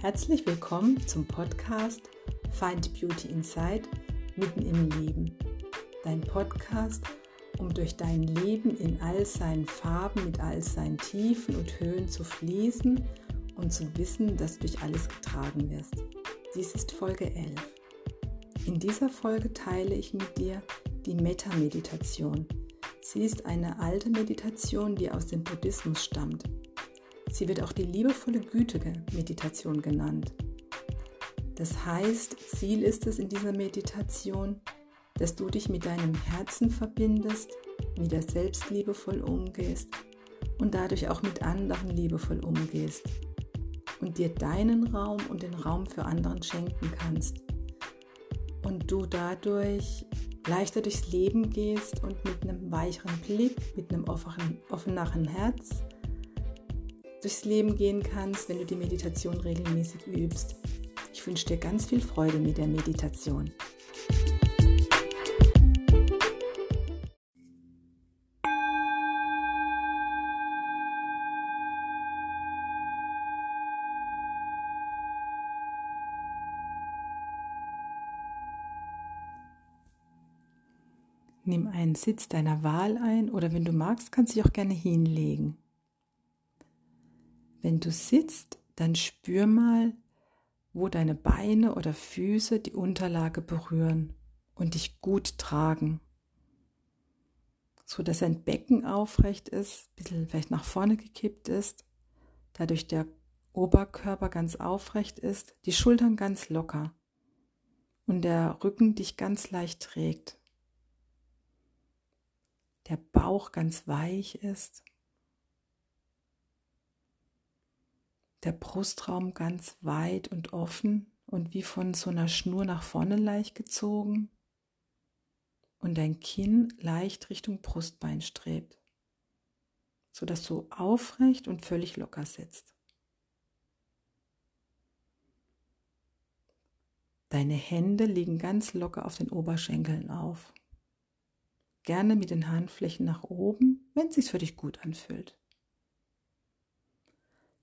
Herzlich willkommen zum Podcast Find Beauty Inside mitten im Leben. Dein Podcast, um durch dein Leben in all seinen Farben, mit all seinen Tiefen und Höhen zu fließen und zu wissen, dass du durch alles getragen wirst. Dies ist Folge 11. In dieser Folge teile ich mit dir die Metta-Meditation. Sie ist eine alte Meditation, die aus dem Buddhismus stammt. Sie wird auch die liebevolle gütige Meditation genannt. Das heißt, Ziel ist es in dieser Meditation, dass du dich mit deinem Herzen verbindest, wieder selbst liebevoll umgehst und dadurch auch mit anderen liebevoll umgehst und dir deinen Raum und den Raum für anderen schenken kannst. Und du dadurch leichter durchs Leben gehst und mit einem weicheren Blick, mit einem offenen, offeneren Herz durchs Leben gehen kannst, wenn du die Meditation regelmäßig übst. Ich wünsche dir ganz viel Freude mit der Meditation. Nimm einen Sitz deiner Wahl ein oder wenn du magst, kannst du dich auch gerne hinlegen. Wenn du sitzt, dann spür mal, wo deine Beine oder Füße die Unterlage berühren und dich gut tragen. So dass dein Becken aufrecht ist, ein bisschen vielleicht nach vorne gekippt ist, dadurch der Oberkörper ganz aufrecht ist, die Schultern ganz locker und der Rücken dich ganz leicht trägt. Der Bauch ganz weich ist der Brustraum ganz weit und offen und wie von so einer Schnur nach vorne leicht gezogen und dein Kinn leicht Richtung Brustbein strebt, sodass du aufrecht und völlig locker sitzt. Deine Hände liegen ganz locker auf den Oberschenkeln auf. Gerne mit den Handflächen nach oben, wenn es sich für dich gut anfühlt.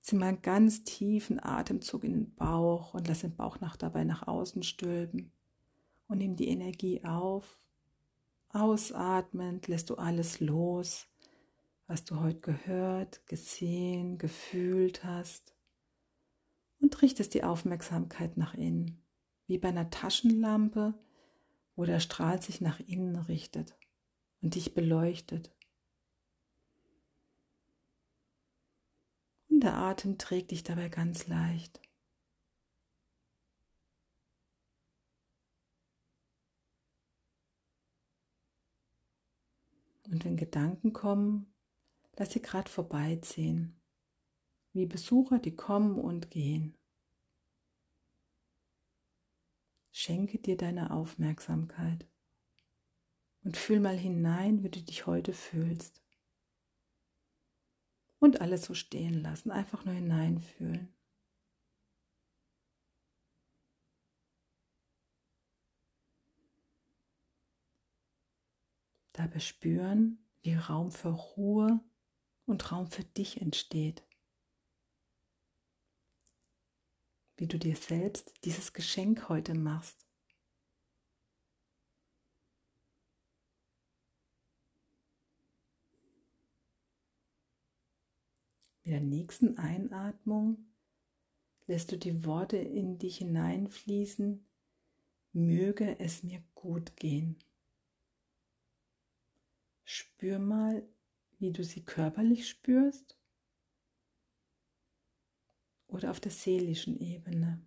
Zieh mal einen ganz tiefen Atemzug in den Bauch und lass den Bauch nach dabei nach außen stülpen. Und nimm die Energie auf. Ausatmend lässt du alles los, was du heute gehört, gesehen, gefühlt hast. Und richtest die Aufmerksamkeit nach innen, wie bei einer Taschenlampe, wo der Strahl sich nach innen richtet und dich beleuchtet. Und der Atem trägt dich dabei ganz leicht. Und wenn Gedanken kommen, lass sie gerade vorbeiziehen, wie Besucher, die kommen und gehen. Schenke dir deine Aufmerksamkeit und fühl mal hinein, wie du dich heute fühlst und alles so stehen lassen, einfach nur hineinfühlen. Dabei spüren, wie Raum für Ruhe und Raum für dich entsteht. Wie du dir selbst dieses Geschenk heute machst. Mit der nächsten Einatmung lässt du die Worte in dich hineinfließen, möge es mir gut gehen. Spür mal, wie du sie körperlich spürst oder auf der seelischen Ebene.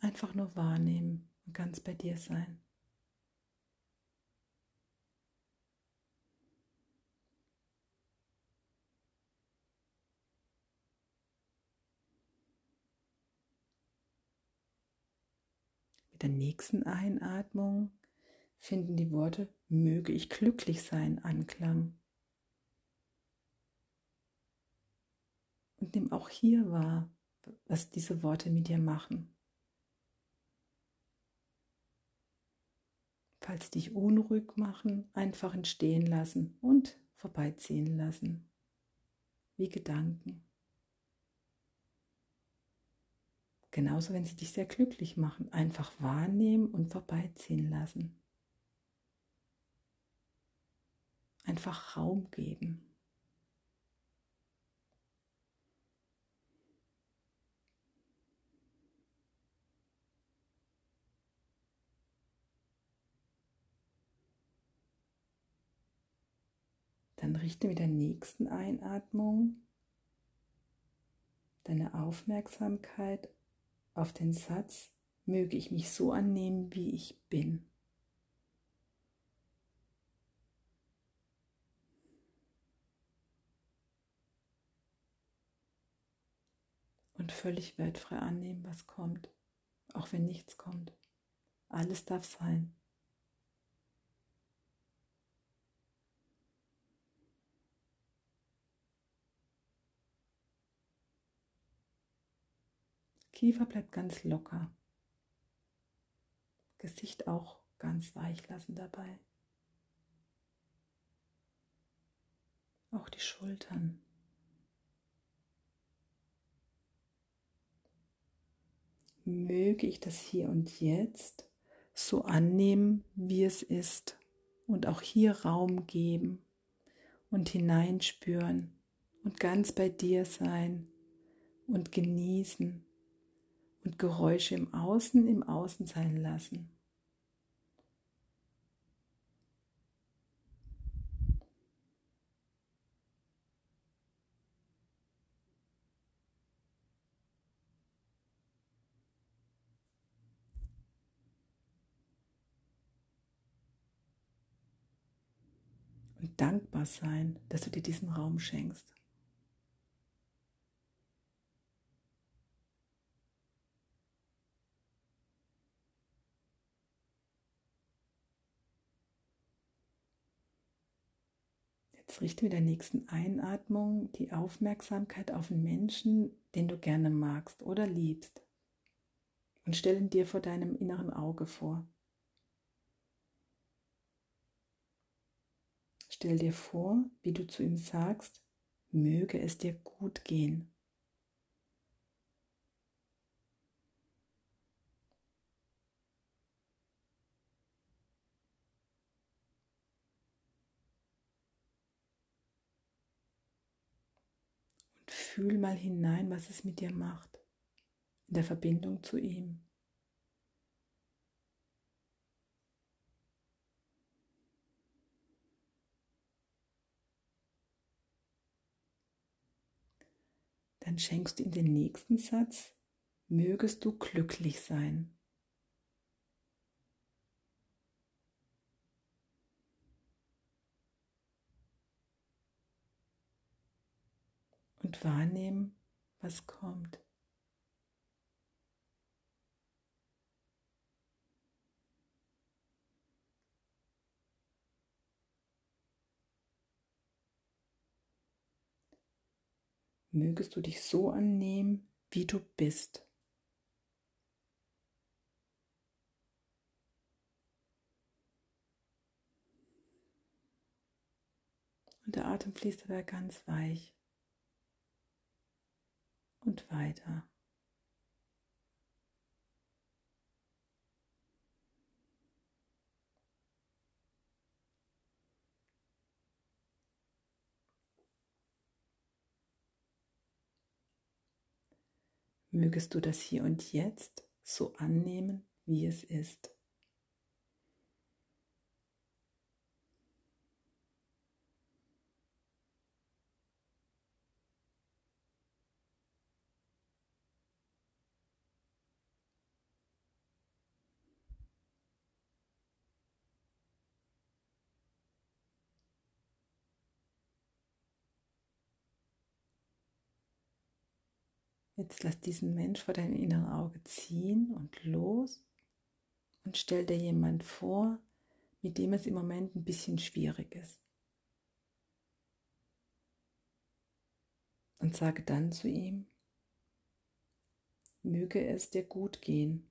Einfach nur wahrnehmen und ganz bei dir sein. Mit der nächsten Einatmung finden die Worte möge ich glücklich sein Anklang. Und nimm auch hier wahr, was diese Worte mit dir machen. Falls dich unruhig machen, einfach entstehen lassen und vorbeiziehen lassen. Wie Gedanken. Genauso, wenn sie dich sehr glücklich machen, einfach wahrnehmen und vorbeiziehen lassen. Einfach Raum geben. Dann richte mit der nächsten Einatmung deine Aufmerksamkeit auf den Satz, möge ich mich so annehmen, wie ich bin. Und völlig wertfrei annehmen, was kommt, auch wenn nichts kommt. Alles darf sein. Kiefer bleibt ganz locker. Gesicht auch ganz weich lassen dabei. Auch die Schultern. Möge ich das hier und jetzt so annehmen, wie es ist und auch hier Raum geben und hineinspüren und ganz bei dir sein und genießen und Geräusche im Außen im Außen sein lassen. Und dankbar sein, dass du dir diesen Raum schenkst. Jetzt richte mit der nächsten Einatmung die Aufmerksamkeit auf einen Menschen, den du gerne magst oder liebst. Und stell ihn dir vor deinem inneren Auge vor. Stell dir vor, wie du zu ihm sagst, möge es dir gut gehen. Fühl mal hinein, was es mit dir macht, in der Verbindung zu ihm. Dann schenkst du ihm den nächsten Satz, mögest du glücklich sein. Und wahrnehmen, was kommt. Mögest du dich so annehmen, wie du bist. Und der Atem fließt dabei ganz weich und weiter. Mögest du das hier und jetzt so annehmen, wie es ist. Jetzt lass diesen Mensch vor deinem inneren Auge ziehen und los und stell dir jemand vor, mit dem es im Moment ein bisschen schwierig ist. Und sage dann zu ihm, möge es dir gut gehen.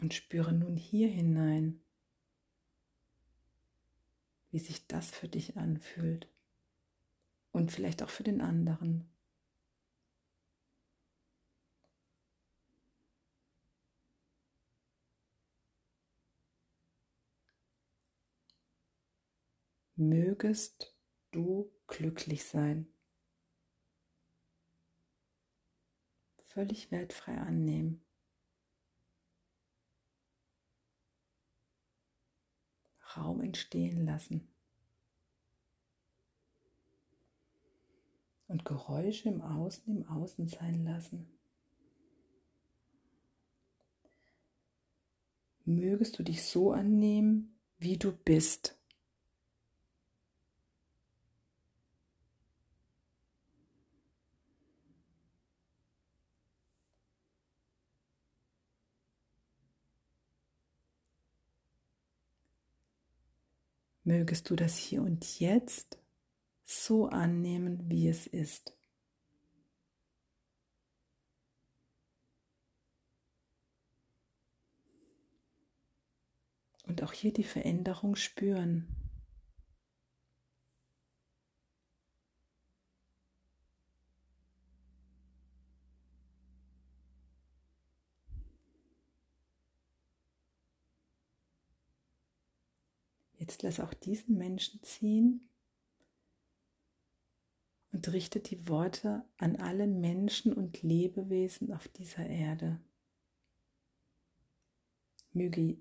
Und spüre nun hier hinein, wie sich das für dich anfühlt und vielleicht auch für den anderen. Mögest du glücklich sein. Völlig wertfrei annehmen. Raum entstehen lassen. Und Geräusche im Außen im Außen sein lassen. Mögest du dich so annehmen, wie du bist. mögest du das hier und jetzt so annehmen, wie es ist. Und auch hier die Veränderung spüren. Jetzt lass auch diesen Menschen ziehen und richte die Worte an alle Menschen und Lebewesen auf dieser Erde. Möge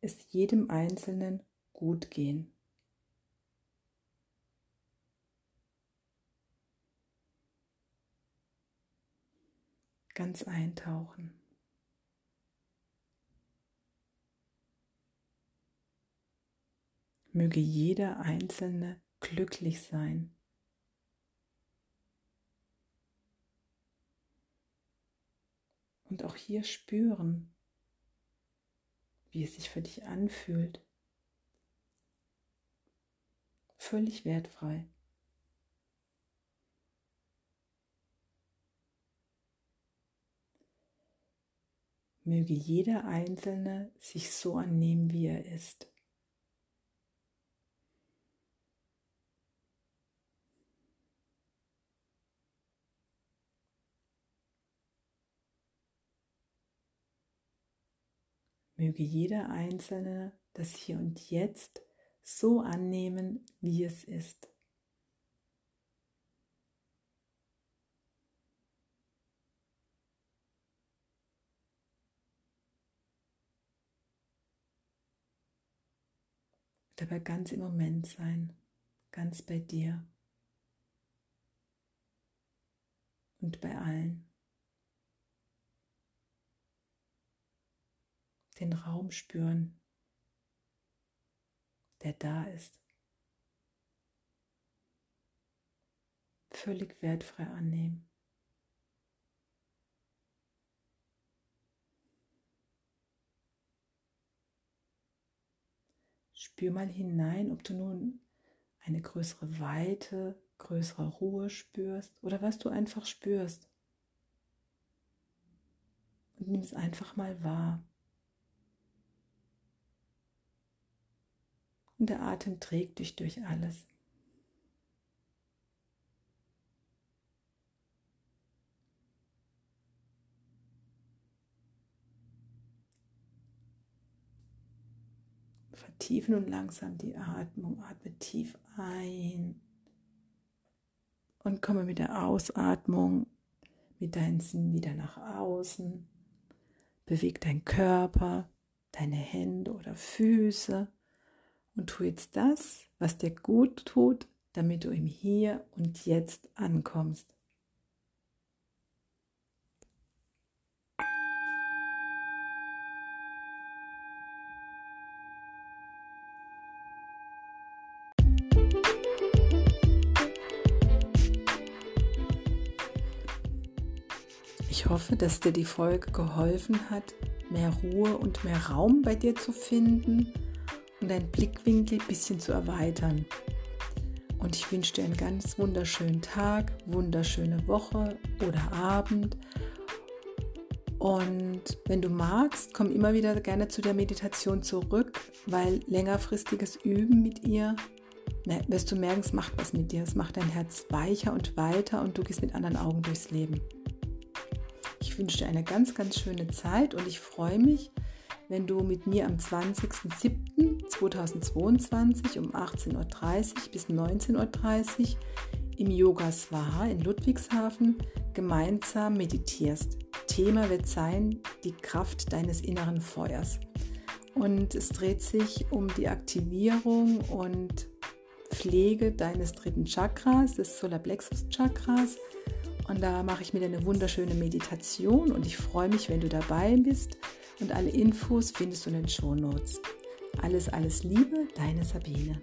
es jedem Einzelnen gut gehen. Ganz eintauchen. Möge jeder Einzelne glücklich sein. Und auch hier spüren, wie es sich für dich anfühlt. Völlig wertfrei. Möge jeder Einzelne sich so annehmen, wie er ist. Möge jeder Einzelne das Hier und Jetzt so annehmen, wie es ist. Dabei ganz im Moment sein, ganz bei dir und bei allen. Den Raum spüren, der da ist. Völlig wertfrei annehmen. Spür mal hinein, ob du nun eine größere Weite, größere Ruhe spürst oder was du einfach spürst. Und nimm es einfach mal wahr. Und der Atem trägt dich durch alles. Vertiefen und langsam die Atmung. Atme tief ein und komme mit der Ausatmung mit deinen Sinnen wieder nach außen. Beweg deinen Körper, deine Hände oder Füße und tu jetzt das, was dir gut tut, damit du im Hier und Jetzt ankommst. Ich hoffe, dass dir die Folge geholfen hat, mehr Ruhe und mehr Raum bei dir zu finden deinen Blickwinkel ein bisschen zu erweitern. Und ich wünsche dir einen ganz wunderschönen Tag, wunderschöne Woche oder Abend Und wenn du magst, komm immer wieder gerne zu der Meditation zurück, weil längerfristiges Üben mit ihr, wirst du merken, es macht was mit dir. Es macht dein Herz weicher und weiter und du gehst mit anderen Augen durchs Leben. Ich wünsche dir eine ganz, ganz schöne Zeit und ich freue mich, wenn du mit mir am 20.07.2022 um 18.30 Uhr bis 19.30 Uhr im Yoga Swaha in Ludwigshafen gemeinsam meditierst. Thema wird sein die Kraft deines inneren Feuers. Und es dreht sich um die Aktivierung und Pflege deines dritten Chakras, des Solarplexus Chakras. Und da mache ich mir eine wunderschöne Meditation und ich freue mich, wenn du dabei bist. Und alle Infos findest du in den Show Notes. Alles, alles Liebe, deine Sabine.